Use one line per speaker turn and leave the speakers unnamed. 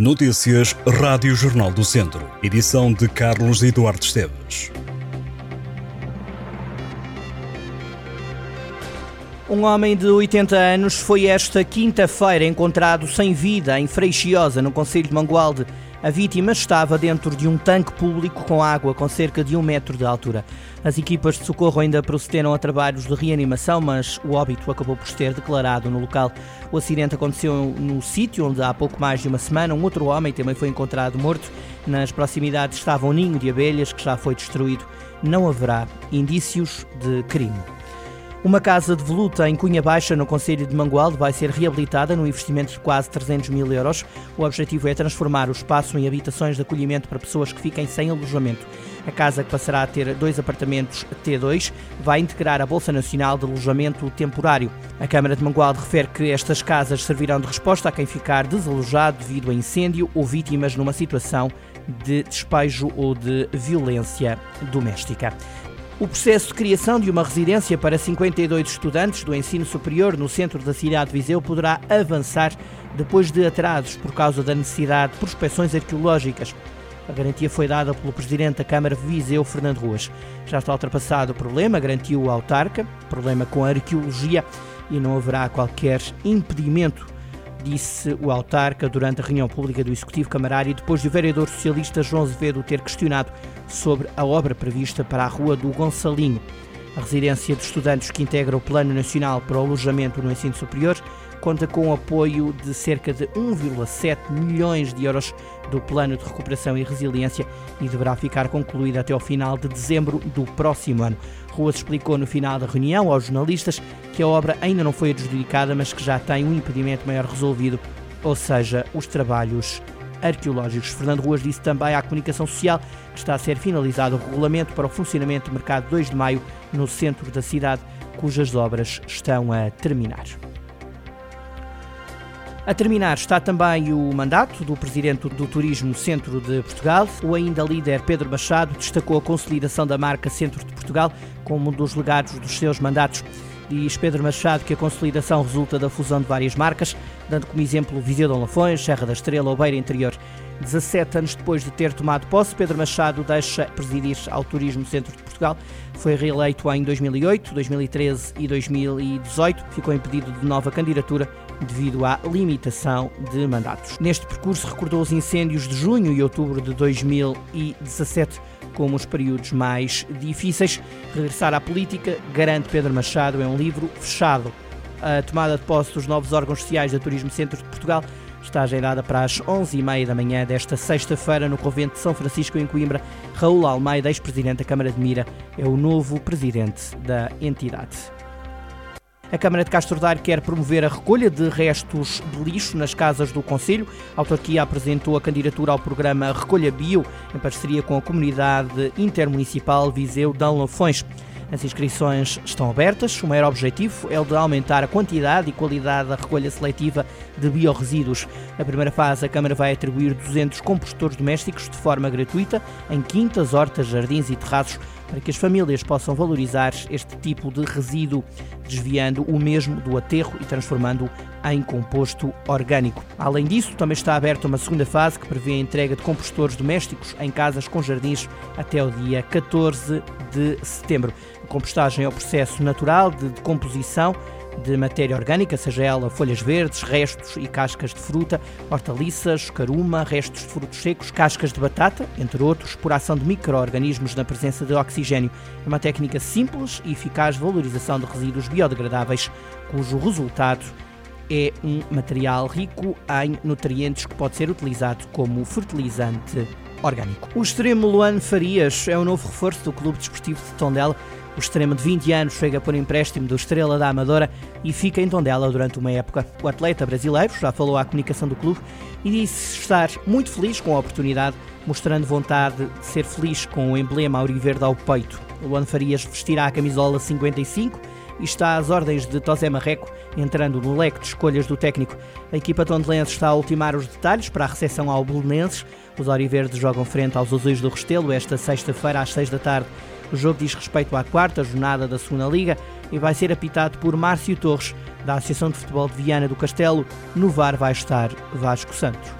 Notícias Rádio Jornal do Centro. Edição de Carlos Eduardo Esteves.
Um homem de 80 anos foi esta quinta-feira encontrado sem vida em Freixiosa, no Conselho de Mangualde. A vítima estava dentro de um tanque público com água com cerca de um metro de altura. As equipas de socorro ainda procederam a trabalhos de reanimação, mas o óbito acabou por ser declarado no local. O acidente aconteceu no sítio onde há pouco mais de uma semana um outro homem também foi encontrado morto. Nas proximidades estava um ninho de abelhas que já foi destruído. Não haverá indícios de crime. Uma casa de voluta em Cunha Baixa, no Conselho de Mangualde, vai ser reabilitada num investimento de quase 300 mil euros. O objetivo é transformar o espaço em habitações de acolhimento para pessoas que fiquem sem alojamento. A casa, que passará a ter dois apartamentos T2, vai integrar a Bolsa Nacional de Alojamento Temporário. A Câmara de Mangualde refere que estas casas servirão de resposta a quem ficar desalojado devido a incêndio ou vítimas numa situação de despejo ou de violência doméstica. O processo de criação de uma residência para 52 estudantes do ensino superior no centro da cidade de Viseu poderá avançar depois de atrasos por causa da necessidade de prospecções arqueológicas. A garantia foi dada pelo presidente da Câmara de Viseu, Fernando Ruas. Já está ultrapassado o problema, garantiu o autarca, problema com a arqueologia e não haverá qualquer impedimento disse o autarca durante a reunião pública do Executivo Camarário, depois de o vereador socialista João Azevedo ter questionado sobre a obra prevista para a Rua do Gonçalinho. A residência de estudantes que integra o Plano Nacional para o Alojamento no Ensino Superior conta com o apoio de cerca de 1,7 milhões de euros do Plano de Recuperação e Resiliência e deverá ficar concluída até ao final de dezembro do próximo ano. Ruas explicou no final da reunião aos jornalistas que a obra ainda não foi adjudicada, mas que já tem um impedimento maior resolvido, ou seja, os trabalhos arqueológicos. Fernando Ruas disse também à comunicação social que está a ser finalizado o regulamento para o funcionamento do mercado 2 de maio no centro da cidade, cujas obras estão a terminar. A terminar está também o mandato do presidente do Turismo Centro de Portugal. O ainda líder Pedro Machado destacou a consolidação da marca Centro de Portugal como um dos legados dos seus mandatos. Diz Pedro Machado que a consolidação resulta da fusão de várias marcas, dando como exemplo Viseu de Lafões, Serra da Estrela ou Beira Interior. 17 anos depois de ter tomado posse, Pedro Machado deixa presidir ao Turismo Centro de Portugal. Foi reeleito em 2008, 2013 e 2018. Ficou impedido de nova candidatura devido à limitação de mandatos. Neste percurso, recordou os incêndios de junho e outubro de 2017 como os períodos mais difíceis. Regressar à política, garante Pedro Machado, é um livro fechado. A tomada de posse dos novos órgãos sociais do Turismo Centro de Portugal está agendada para as 11h30 da manhã desta sexta-feira no Convento de São Francisco, em Coimbra. Raul Almeida, ex-presidente da Câmara de Mira, é o novo presidente da entidade. A Câmara de Castro Daire quer promover a recolha de restos de lixo nas casas do Conselho. A autarquia apresentou a candidatura ao programa Recolha Bio, em parceria com a comunidade intermunicipal Viseu de Lafões. As inscrições estão abertas. O maior objetivo é o de aumentar a quantidade e qualidade da recolha seletiva de biorresíduos. Na primeira fase, a Câmara vai atribuir 200 compostores domésticos de forma gratuita em quintas, hortas, jardins e terraços para que as famílias possam valorizar este tipo de resíduo, desviando o mesmo do aterro e transformando-o em composto orgânico. Além disso, também está aberta uma segunda fase que prevê a entrega de compostores domésticos em casas com jardins até o dia 14 de setembro. A compostagem é o processo natural de decomposição de matéria orgânica, seja ela folhas verdes, restos e cascas de fruta, hortaliças, caruma, restos de frutos secos, cascas de batata, entre outros, por ação de micro-organismos na presença de oxigênio. É uma técnica simples e eficaz de valorização de resíduos biodegradáveis, cujo resultado é um material rico em nutrientes que pode ser utilizado como fertilizante orgânico. O extremo Luan Farias é o novo reforço do Clube Desportivo de Tondela o extremo de 20 anos chega por empréstimo do Estrela da Amadora e fica em Tondela durante uma época. O atleta brasileiro já falou à comunicação do clube e disse estar muito feliz com a oportunidade, mostrando vontade de ser feliz com o emblema auriverde ao peito. Luan Farias vestirá a camisola 55 e está às ordens de Tosé Marreco, entrando no leque de escolhas do técnico. A equipa tondelense está a ultimar os detalhes para a recepção ao Belenenses. Os Auriverdes jogam frente aos Azuis do Restelo esta sexta-feira às 6 da tarde. O jogo diz respeito à quarta jornada da Segunda Liga e vai ser apitado por Márcio Torres, da Associação de Futebol de Viana do Castelo. No VAR vai estar Vasco Santos.